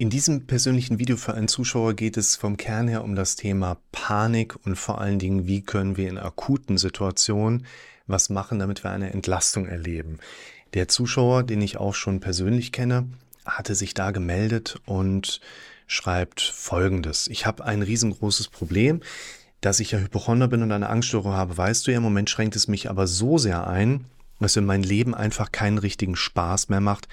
In diesem persönlichen Video für einen Zuschauer geht es vom Kern her um das Thema Panik und vor allen Dingen, wie können wir in akuten Situationen was machen, damit wir eine Entlastung erleben. Der Zuschauer, den ich auch schon persönlich kenne, hatte sich da gemeldet und schreibt Folgendes. Ich habe ein riesengroßes Problem, dass ich ja Hypochonder bin und eine Angststörung habe, weißt du ja, im Moment schränkt es mich aber so sehr ein, dass in mein Leben einfach keinen richtigen Spaß mehr macht,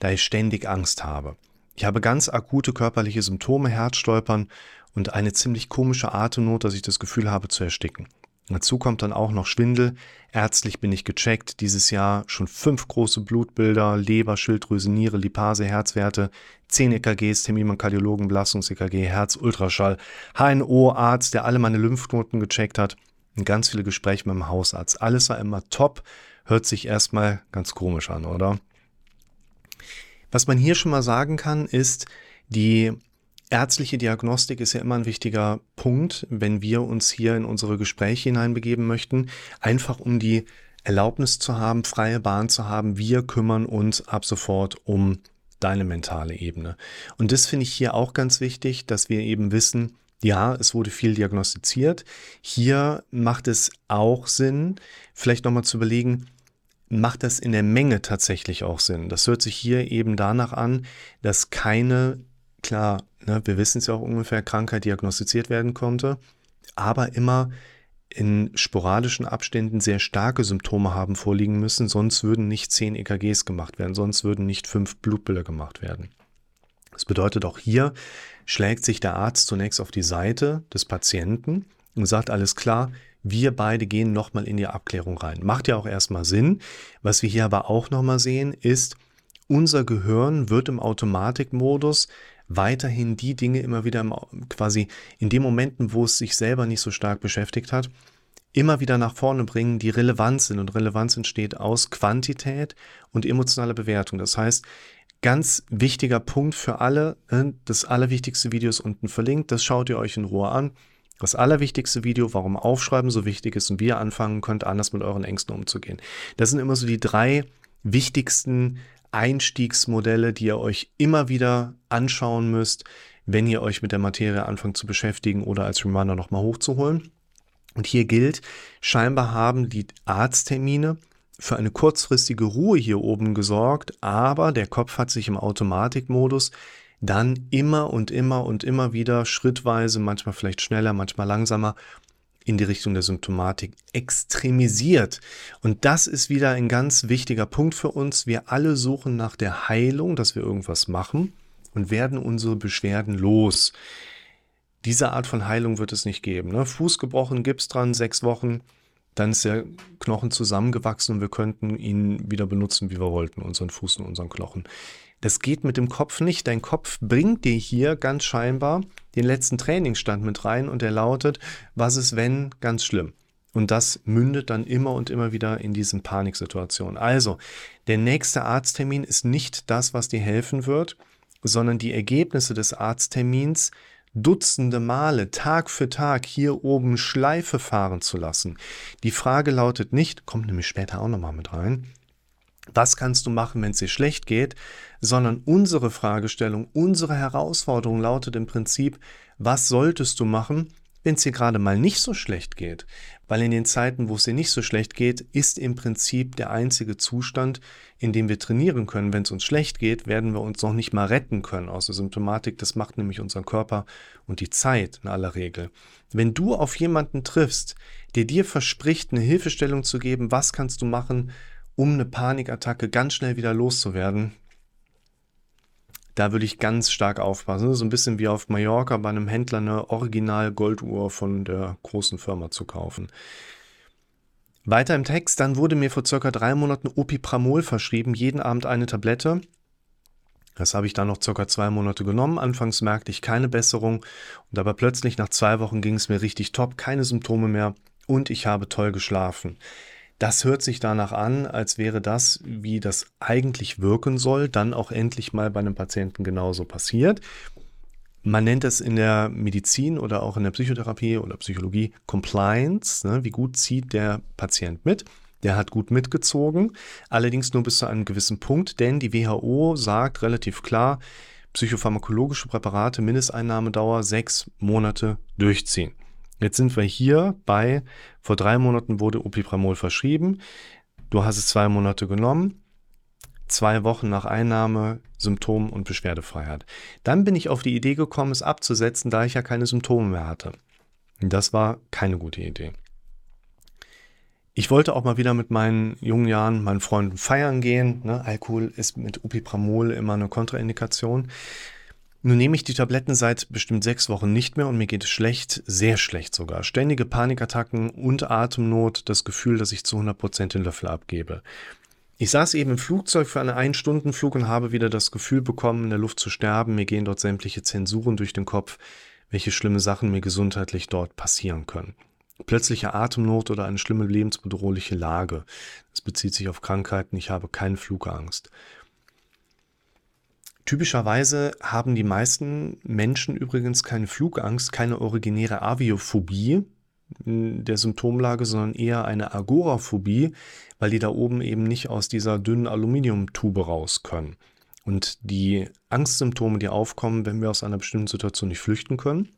da ich ständig Angst habe. Ich habe ganz akute körperliche Symptome, Herzstolpern und eine ziemlich komische Atemnot, dass ich das Gefühl habe zu ersticken. Dazu kommt dann auch noch Schwindel. Ärztlich bin ich gecheckt. Dieses Jahr schon fünf große Blutbilder, Leber, Schilddrüse, Niere, Lipase, Herzwerte, zehn EKGs, Termin Kardiologen, Belastungs-EKG, Herz, Ultraschall, HNO, Arzt, der alle meine Lymphknoten gecheckt hat und ganz viele Gespräche mit dem Hausarzt. Alles war immer top. Hört sich erstmal ganz komisch an, oder? Was man hier schon mal sagen kann, ist, die ärztliche Diagnostik ist ja immer ein wichtiger Punkt, wenn wir uns hier in unsere Gespräche hineinbegeben möchten, einfach um die Erlaubnis zu haben, freie Bahn zu haben, wir kümmern uns ab sofort um deine mentale Ebene. Und das finde ich hier auch ganz wichtig, dass wir eben wissen, ja, es wurde viel diagnostiziert. Hier macht es auch Sinn, vielleicht nochmal zu überlegen, macht das in der Menge tatsächlich auch Sinn. Das hört sich hier eben danach an, dass keine, klar, ne, wir wissen es ja auch ungefähr, Krankheit diagnostiziert werden konnte, aber immer in sporadischen Abständen sehr starke Symptome haben vorliegen müssen, sonst würden nicht zehn EKGs gemacht werden, sonst würden nicht fünf Blutbilder gemacht werden. Das bedeutet auch hier schlägt sich der Arzt zunächst auf die Seite des Patienten und sagt alles klar, wir beide gehen nochmal in die Abklärung rein. Macht ja auch erstmal Sinn. Was wir hier aber auch nochmal sehen, ist, unser Gehirn wird im Automatikmodus weiterhin die Dinge immer wieder im, quasi in den Momenten, wo es sich selber nicht so stark beschäftigt hat, immer wieder nach vorne bringen, die Relevanz sind. Und Relevanz entsteht aus Quantität und emotionaler Bewertung. Das heißt, ganz wichtiger Punkt für alle, ne, das allerwichtigste Video ist unten verlinkt, das schaut ihr euch in Ruhe an. Das allerwichtigste Video, warum Aufschreiben so wichtig ist und wie ihr anfangen könnt, anders mit euren Ängsten umzugehen. Das sind immer so die drei wichtigsten Einstiegsmodelle, die ihr euch immer wieder anschauen müsst, wenn ihr euch mit der Materie anfangt zu beschäftigen oder als Reminder nochmal hochzuholen. Und hier gilt, scheinbar haben die Arzttermine für eine kurzfristige Ruhe hier oben gesorgt, aber der Kopf hat sich im Automatikmodus dann immer und immer und immer wieder schrittweise, manchmal vielleicht schneller, manchmal langsamer, in die Richtung der Symptomatik extremisiert. Und das ist wieder ein ganz wichtiger Punkt für uns. Wir alle suchen nach der Heilung, dass wir irgendwas machen und werden unsere Beschwerden los. Diese Art von Heilung wird es nicht geben. Ne? Fuß gebrochen, Gips dran, sechs Wochen, dann ist der Knochen zusammengewachsen und wir könnten ihn wieder benutzen, wie wir wollten, unseren Fuß und unseren Knochen. Das geht mit dem Kopf nicht. Dein Kopf bringt dir hier ganz scheinbar den letzten Trainingsstand mit rein und er lautet, was ist wenn, ganz schlimm. Und das mündet dann immer und immer wieder in diesen Paniksituationen. Also, der nächste Arzttermin ist nicht das, was dir helfen wird, sondern die Ergebnisse des Arzttermins Dutzende Male, Tag für Tag hier oben Schleife fahren zu lassen. Die Frage lautet nicht, kommt nämlich später auch nochmal mit rein, was kannst du machen, wenn es dir schlecht geht, sondern unsere Fragestellung, unsere Herausforderung lautet im Prinzip, was solltest du machen, wenn es dir gerade mal nicht so schlecht geht? Weil in den Zeiten, wo es dir nicht so schlecht geht, ist im Prinzip der einzige Zustand, in dem wir trainieren können. Wenn es uns schlecht geht, werden wir uns noch nicht mal retten können aus der Symptomatik. Das macht nämlich unseren Körper und die Zeit in aller Regel. Wenn du auf jemanden triffst, der dir verspricht, eine Hilfestellung zu geben, was kannst du machen, um eine Panikattacke ganz schnell wieder loszuwerden, da würde ich ganz stark aufpassen. So ein bisschen wie auf Mallorca bei einem Händler eine Original-Golduhr von der großen Firma zu kaufen. Weiter im Text, dann wurde mir vor circa drei Monaten Opipramol verschrieben, jeden Abend eine Tablette. Das habe ich dann noch circa zwei Monate genommen. Anfangs merkte ich keine Besserung und aber plötzlich nach zwei Wochen ging es mir richtig top, keine Symptome mehr und ich habe toll geschlafen. Das hört sich danach an, als wäre das, wie das eigentlich wirken soll, dann auch endlich mal bei einem Patienten genauso passiert. Man nennt es in der Medizin oder auch in der Psychotherapie oder Psychologie Compliance. Ne? Wie gut zieht der Patient mit? Der hat gut mitgezogen, allerdings nur bis zu einem gewissen Punkt, denn die WHO sagt relativ klar, psychopharmakologische Präparate, Mindesteinnahmedauer sechs Monate durchziehen. Jetzt sind wir hier bei, vor drei Monaten wurde Opipramol verschrieben. Du hast es zwei Monate genommen, zwei Wochen nach Einnahme Symptom- und Beschwerdefreiheit. Dann bin ich auf die Idee gekommen, es abzusetzen, da ich ja keine Symptome mehr hatte. Das war keine gute Idee. Ich wollte auch mal wieder mit meinen jungen Jahren, meinen Freunden feiern gehen. Ne? Alkohol ist mit Opipramol immer eine Kontraindikation. Nun nehme ich die Tabletten seit bestimmt sechs Wochen nicht mehr und mir geht es schlecht, sehr schlecht sogar. Ständige Panikattacken und Atemnot, das Gefühl, dass ich zu 100% den Löffel abgebe. Ich saß eben im Flugzeug für einen Ein-Stunden-Flug und habe wieder das Gefühl bekommen, in der Luft zu sterben. Mir gehen dort sämtliche Zensuren durch den Kopf, welche schlimme Sachen mir gesundheitlich dort passieren können. Plötzliche Atemnot oder eine schlimme lebensbedrohliche Lage. Das bezieht sich auf Krankheiten. Ich habe keine Flugangst. Typischerweise haben die meisten Menschen übrigens keine Flugangst, keine originäre Aviophobie der Symptomlage, sondern eher eine Agoraphobie, weil die da oben eben nicht aus dieser dünnen Aluminiumtube raus können. Und die Angstsymptome, die aufkommen, wenn wir aus einer bestimmten Situation nicht flüchten können,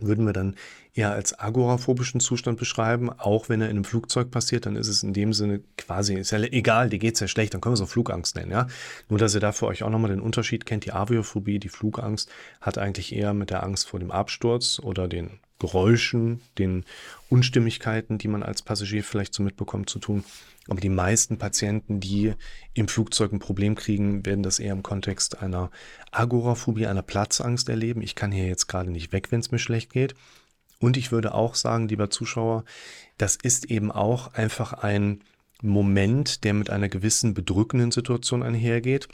würden wir dann eher als agoraphobischen Zustand beschreiben. Auch wenn er in einem Flugzeug passiert, dann ist es in dem Sinne quasi, ist ja egal, dir geht es ja schlecht, dann können wir es auch Flugangst nennen. Ja? Nur, dass ihr da für euch auch nochmal den Unterschied kennt. Die Aviophobie, die Flugangst, hat eigentlich eher mit der Angst vor dem Absturz oder den Geräuschen, den Unstimmigkeiten, die man als Passagier vielleicht so mitbekommt, zu tun. Aber die meisten Patienten, die im Flugzeug ein Problem kriegen, werden das eher im Kontext einer Agoraphobie, einer Platzangst erleben. Ich kann hier jetzt gerade nicht weg, wenn es mir schlecht geht. Und ich würde auch sagen, lieber Zuschauer, das ist eben auch einfach ein Moment, der mit einer gewissen bedrückenden Situation einhergeht,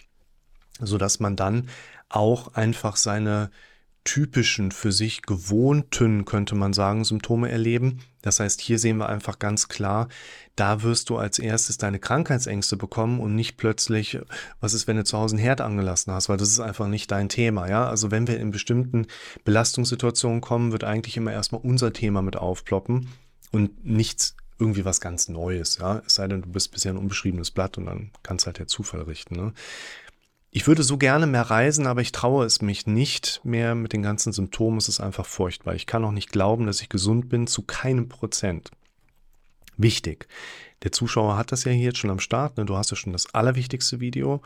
sodass man dann auch einfach seine typischen, für sich gewohnten, könnte man sagen, Symptome erleben. Das heißt, hier sehen wir einfach ganz klar, da wirst du als erstes deine Krankheitsängste bekommen und nicht plötzlich, was ist, wenn du zu Hause einen Herd angelassen hast, weil das ist einfach nicht dein Thema, ja. Also wenn wir in bestimmten Belastungssituationen kommen, wird eigentlich immer erstmal unser Thema mit aufploppen und nichts irgendwie was ganz Neues, ja. Es sei denn, du bist bisher ein unbeschriebenes Blatt und dann kannst halt der Zufall richten, ne? Ich würde so gerne mehr reisen, aber ich traue es mich nicht mehr mit den ganzen Symptomen. Es ist einfach furchtbar. Ich kann auch nicht glauben, dass ich gesund bin, zu keinem Prozent. Wichtig. Der Zuschauer hat das ja hier jetzt schon am Start. Ne? Du hast ja schon das allerwichtigste Video.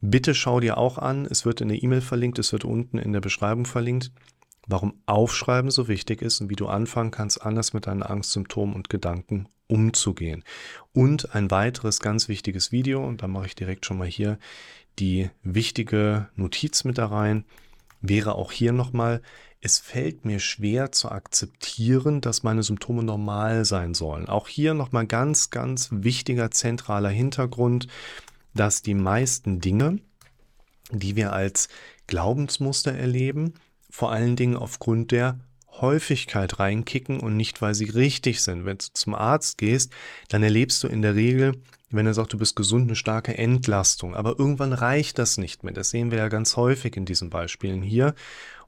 Bitte schau dir auch an. Es wird in der E-Mail verlinkt, es wird unten in der Beschreibung verlinkt, warum Aufschreiben so wichtig ist und wie du anfangen kannst, anders mit deinen Angstsymptomen und Gedanken umzugehen. Und ein weiteres ganz wichtiges Video, und da mache ich direkt schon mal hier die wichtige Notiz mit da rein wäre auch hier nochmal, es fällt mir schwer zu akzeptieren, dass meine Symptome normal sein sollen. Auch hier nochmal ganz, ganz wichtiger zentraler Hintergrund, dass die meisten Dinge, die wir als Glaubensmuster erleben, vor allen Dingen aufgrund der Häufigkeit reinkicken und nicht, weil sie richtig sind. Wenn du zum Arzt gehst, dann erlebst du in der Regel wenn er sagt, du bist gesund, eine starke Entlastung. Aber irgendwann reicht das nicht mehr. Das sehen wir ja ganz häufig in diesen Beispielen hier.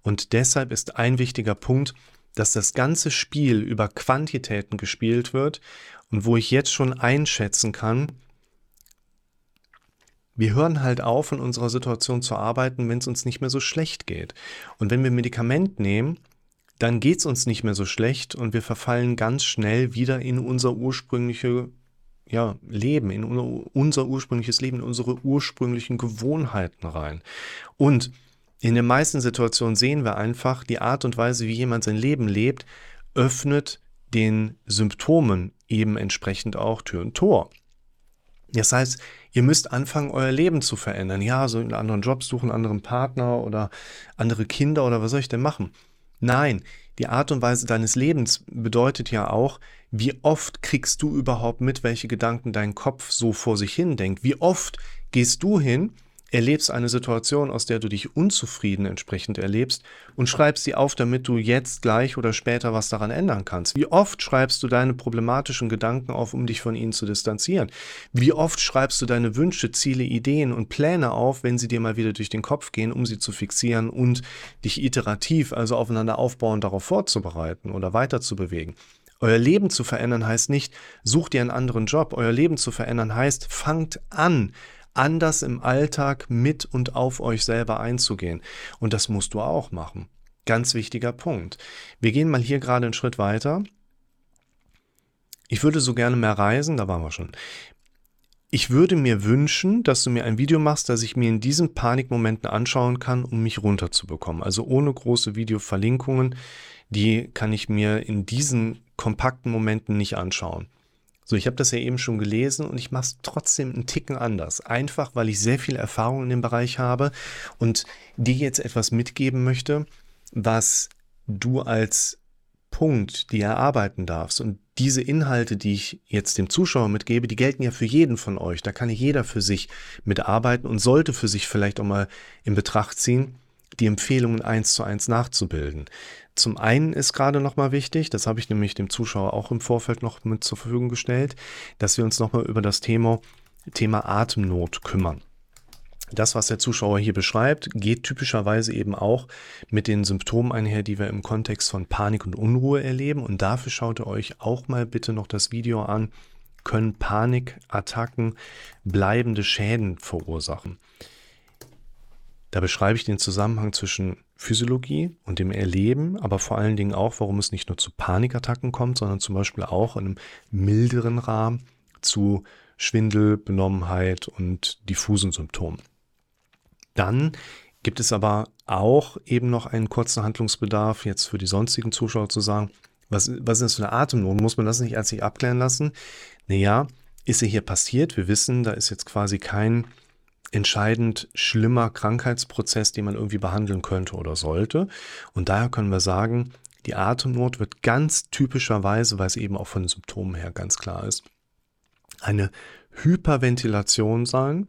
Und deshalb ist ein wichtiger Punkt, dass das ganze Spiel über Quantitäten gespielt wird und wo ich jetzt schon einschätzen kann, wir hören halt auf, in unserer Situation zu arbeiten, wenn es uns nicht mehr so schlecht geht. Und wenn wir Medikament nehmen, dann geht es uns nicht mehr so schlecht und wir verfallen ganz schnell wieder in unser ursprüngliche ja, Leben, in unser ursprüngliches Leben, in unsere ursprünglichen Gewohnheiten rein. Und in den meisten Situationen sehen wir einfach, die Art und Weise, wie jemand sein Leben lebt, öffnet den Symptomen eben entsprechend auch Tür und Tor. Das heißt, ihr müsst anfangen, euer Leben zu verändern. Ja, so einen anderen Job suchen, einen anderen Partner oder andere Kinder oder was soll ich denn machen? Nein, die Art und Weise deines Lebens bedeutet ja auch, wie oft kriegst du überhaupt mit, welche Gedanken dein Kopf so vor sich hin denkt? Wie oft gehst du hin erlebst eine Situation, aus der du dich unzufrieden entsprechend erlebst und schreibst sie auf, damit du jetzt gleich oder später was daran ändern kannst. Wie oft schreibst du deine problematischen Gedanken auf, um dich von ihnen zu distanzieren? Wie oft schreibst du deine Wünsche, Ziele, Ideen und Pläne auf, wenn sie dir mal wieder durch den Kopf gehen, um sie zu fixieren und dich iterativ, also aufeinander aufbauen, darauf vorzubereiten oder weiter zu bewegen? Euer Leben zu verändern heißt nicht, sucht ihr einen anderen Job. Euer Leben zu verändern heißt, fangt an, anders im Alltag mit und auf euch selber einzugehen. Und das musst du auch machen. Ganz wichtiger Punkt. Wir gehen mal hier gerade einen Schritt weiter. Ich würde so gerne mehr reisen, da waren wir schon. Ich würde mir wünschen, dass du mir ein Video machst, das ich mir in diesen Panikmomenten anschauen kann, um mich runterzubekommen. Also ohne große Videoverlinkungen, die kann ich mir in diesen kompakten Momenten nicht anschauen. So, ich habe das ja eben schon gelesen und ich mache es trotzdem einen Ticken anders. Einfach, weil ich sehr viel Erfahrung in dem Bereich habe und dir jetzt etwas mitgeben möchte, was du als Punkt dir erarbeiten darfst. Und diese Inhalte, die ich jetzt dem Zuschauer mitgebe, die gelten ja für jeden von euch. Da kann jeder für sich mitarbeiten und sollte für sich vielleicht auch mal in Betracht ziehen, die Empfehlungen eins zu eins nachzubilden. Zum einen ist gerade nochmal wichtig, das habe ich nämlich dem Zuschauer auch im Vorfeld noch mit zur Verfügung gestellt, dass wir uns nochmal über das Thema, Thema Atemnot kümmern. Das, was der Zuschauer hier beschreibt, geht typischerweise eben auch mit den Symptomen einher, die wir im Kontext von Panik und Unruhe erleben. Und dafür schaut ihr euch auch mal bitte noch das Video an. Können Panikattacken bleibende Schäden verursachen? Da beschreibe ich den Zusammenhang zwischen Physiologie und dem Erleben, aber vor allen Dingen auch, warum es nicht nur zu Panikattacken kommt, sondern zum Beispiel auch in einem milderen Rahmen zu Schwindel, Benommenheit und diffusen Symptomen. Dann gibt es aber auch eben noch einen kurzen Handlungsbedarf, jetzt für die sonstigen Zuschauer zu sagen, was, was ist das für eine Atemnot? Muss man das nicht sich abklären lassen? Naja, ist ja hier passiert. Wir wissen, da ist jetzt quasi kein entscheidend schlimmer Krankheitsprozess, den man irgendwie behandeln könnte oder sollte. Und daher können wir sagen, die Atemnot wird ganz typischerweise, weil es eben auch von den Symptomen her ganz klar ist, eine Hyperventilation sein,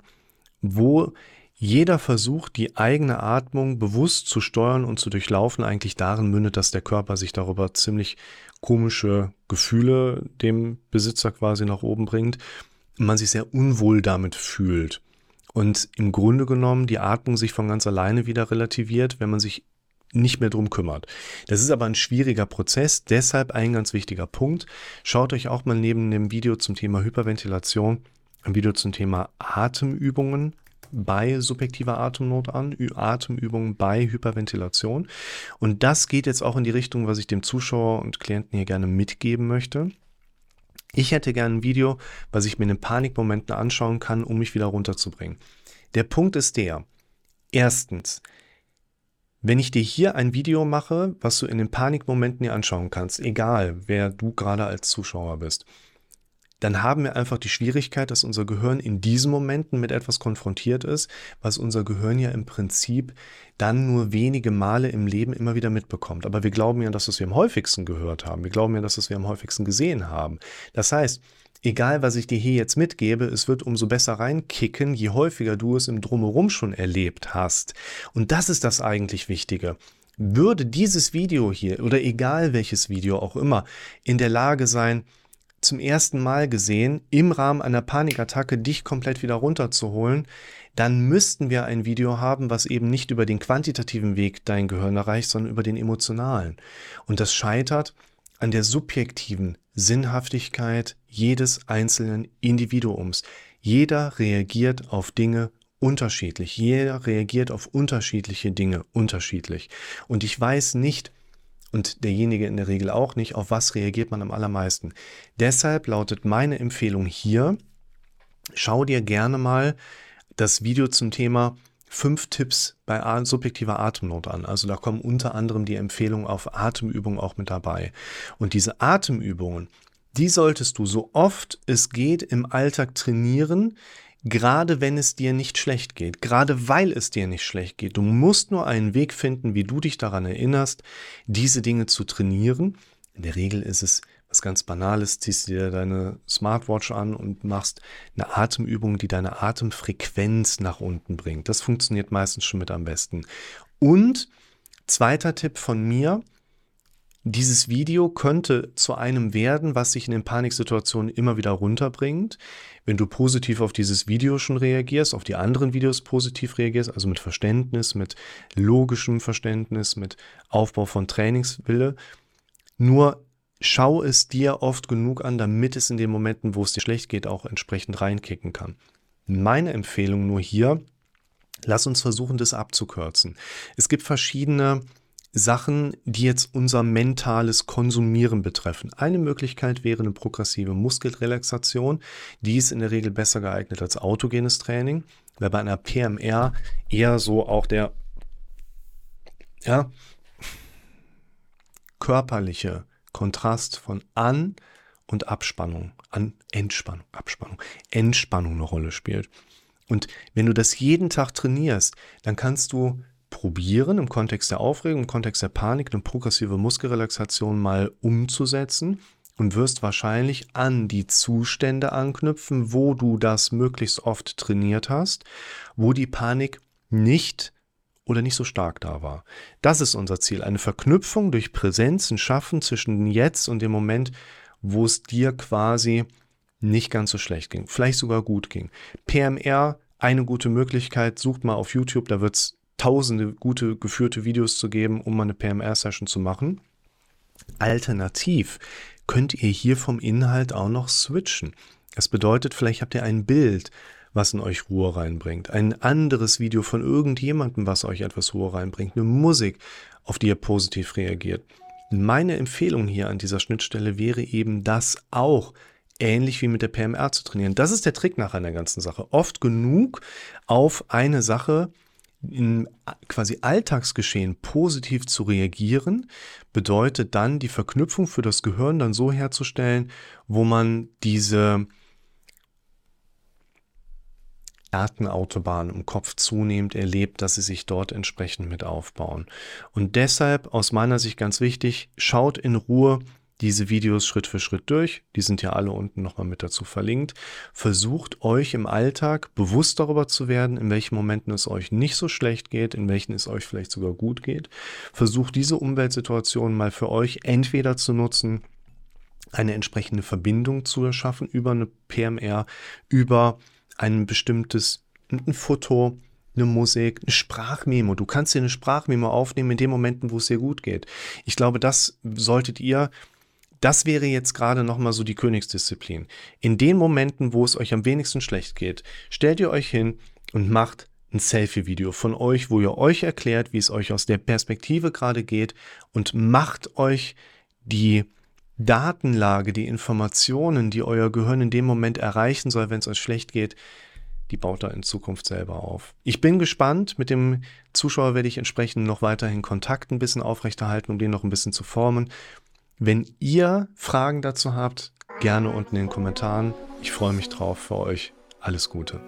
wo jeder Versuch, die eigene Atmung bewusst zu steuern und zu durchlaufen, eigentlich darin mündet, dass der Körper sich darüber ziemlich komische Gefühle dem Besitzer quasi nach oben bringt man sich sehr unwohl damit fühlt und im Grunde genommen die Atmung sich von ganz alleine wieder relativiert, wenn man sich nicht mehr drum kümmert. Das ist aber ein schwieriger Prozess, deshalb ein ganz wichtiger Punkt. Schaut euch auch mal neben dem Video zum Thema Hyperventilation ein Video zum Thema Atemübungen bei subjektiver Atemnot an, Atemübungen bei Hyperventilation. Und das geht jetzt auch in die Richtung, was ich dem Zuschauer und Klienten hier gerne mitgeben möchte. Ich hätte gerne ein Video, was ich mir in Panikmomenten anschauen kann, um mich wieder runterzubringen. Der Punkt ist der, erstens, wenn ich dir hier ein Video mache, was du in den Panikmomenten dir anschauen kannst, egal wer du gerade als Zuschauer bist, dann haben wir einfach die Schwierigkeit, dass unser Gehirn in diesen Momenten mit etwas konfrontiert ist, was unser Gehirn ja im Prinzip dann nur wenige Male im Leben immer wieder mitbekommt. Aber wir glauben ja, dass es wir am häufigsten gehört haben. Wir glauben ja, dass es wir am häufigsten gesehen haben. Das heißt, egal was ich dir hier jetzt mitgebe, es wird umso besser reinkicken, je häufiger du es im Drumherum schon erlebt hast. Und das ist das eigentlich Wichtige. Würde dieses Video hier oder egal welches Video auch immer in der Lage sein, zum ersten Mal gesehen, im Rahmen einer Panikattacke dich komplett wieder runterzuholen, dann müssten wir ein Video haben, was eben nicht über den quantitativen Weg dein Gehirn erreicht, sondern über den emotionalen. Und das scheitert an der subjektiven Sinnhaftigkeit jedes einzelnen Individuums. Jeder reagiert auf Dinge unterschiedlich. Jeder reagiert auf unterschiedliche Dinge unterschiedlich. Und ich weiß nicht, und derjenige in der Regel auch nicht, auf was reagiert man am allermeisten. Deshalb lautet meine Empfehlung hier, schau dir gerne mal das Video zum Thema fünf Tipps bei subjektiver Atemnot an. Also da kommen unter anderem die Empfehlungen auf Atemübungen auch mit dabei. Und diese Atemübungen, die solltest du so oft es geht im Alltag trainieren, gerade wenn es dir nicht schlecht geht, gerade weil es dir nicht schlecht geht. Du musst nur einen Weg finden, wie du dich daran erinnerst, diese Dinge zu trainieren. In der Regel ist es was ganz Banales, ziehst dir deine Smartwatch an und machst eine Atemübung, die deine Atemfrequenz nach unten bringt. Das funktioniert meistens schon mit am besten. Und zweiter Tipp von mir, dieses Video könnte zu einem werden, was sich in den Paniksituationen immer wieder runterbringt. Wenn du positiv auf dieses Video schon reagierst, auf die anderen Videos positiv reagierst, also mit Verständnis, mit logischem Verständnis, mit Aufbau von Trainingswille, nur schau es dir oft genug an, damit es in den Momenten, wo es dir schlecht geht, auch entsprechend reinkicken kann. Meine Empfehlung nur hier, lass uns versuchen, das abzukürzen. Es gibt verschiedene Sachen, die jetzt unser mentales Konsumieren betreffen. Eine Möglichkeit wäre eine progressive Muskelrelaxation. Die ist in der Regel besser geeignet als autogenes Training, weil bei einer PMR eher so auch der ja, körperliche Kontrast von An- und Abspannung, an Entspannung, Abspannung, Entspannung eine Rolle spielt. Und wenn du das jeden Tag trainierst, dann kannst du probieren, im Kontext der Aufregung, im Kontext der Panik, eine progressive Muskelrelaxation mal umzusetzen und wirst wahrscheinlich an die Zustände anknüpfen, wo du das möglichst oft trainiert hast, wo die Panik nicht oder nicht so stark da war. Das ist unser Ziel, eine Verknüpfung durch Präsenzen schaffen zwischen jetzt und dem Moment, wo es dir quasi nicht ganz so schlecht ging, vielleicht sogar gut ging. PMR, eine gute Möglichkeit, sucht mal auf YouTube, da wird es tausende gute geführte Videos zu geben, um mal eine PMR-Session zu machen. Alternativ könnt ihr hier vom Inhalt auch noch switchen. Das bedeutet, vielleicht habt ihr ein Bild, was in euch Ruhe reinbringt, ein anderes Video von irgendjemandem, was euch etwas Ruhe reinbringt, eine Musik, auf die ihr positiv reagiert. Meine Empfehlung hier an dieser Schnittstelle wäre eben das auch ähnlich wie mit der PMR zu trainieren. Das ist der Trick nach einer ganzen Sache. Oft genug auf eine Sache in quasi Alltagsgeschehen positiv zu reagieren, bedeutet dann die Verknüpfung für das Gehirn dann so herzustellen, wo man diese Datenautobahn im Kopf zunehmend erlebt, dass sie sich dort entsprechend mit aufbauen. Und deshalb aus meiner Sicht ganz wichtig, schaut in Ruhe diese Videos Schritt für Schritt durch. Die sind ja alle unten nochmal mit dazu verlinkt. Versucht euch im Alltag bewusst darüber zu werden, in welchen Momenten es euch nicht so schlecht geht, in welchen es euch vielleicht sogar gut geht. Versucht diese Umweltsituation mal für euch entweder zu nutzen, eine entsprechende Verbindung zu erschaffen über eine PMR, über ein bestimmtes ein Foto, eine Musik, eine Sprachmemo. Du kannst dir eine Sprachmemo aufnehmen in den Momenten, wo es dir gut geht. Ich glaube, das solltet ihr das wäre jetzt gerade nochmal so die Königsdisziplin. In den Momenten, wo es euch am wenigsten schlecht geht, stellt ihr euch hin und macht ein Selfie-Video von euch, wo ihr euch erklärt, wie es euch aus der Perspektive gerade geht und macht euch die Datenlage, die Informationen, die euer Gehirn in dem Moment erreichen soll, wenn es euch schlecht geht, die baut er in Zukunft selber auf. Ich bin gespannt. Mit dem Zuschauer werde ich entsprechend noch weiterhin Kontakt ein bisschen aufrechterhalten, um den noch ein bisschen zu formen. Wenn ihr Fragen dazu habt, gerne unten in den Kommentaren. Ich freue mich drauf für euch. Alles Gute.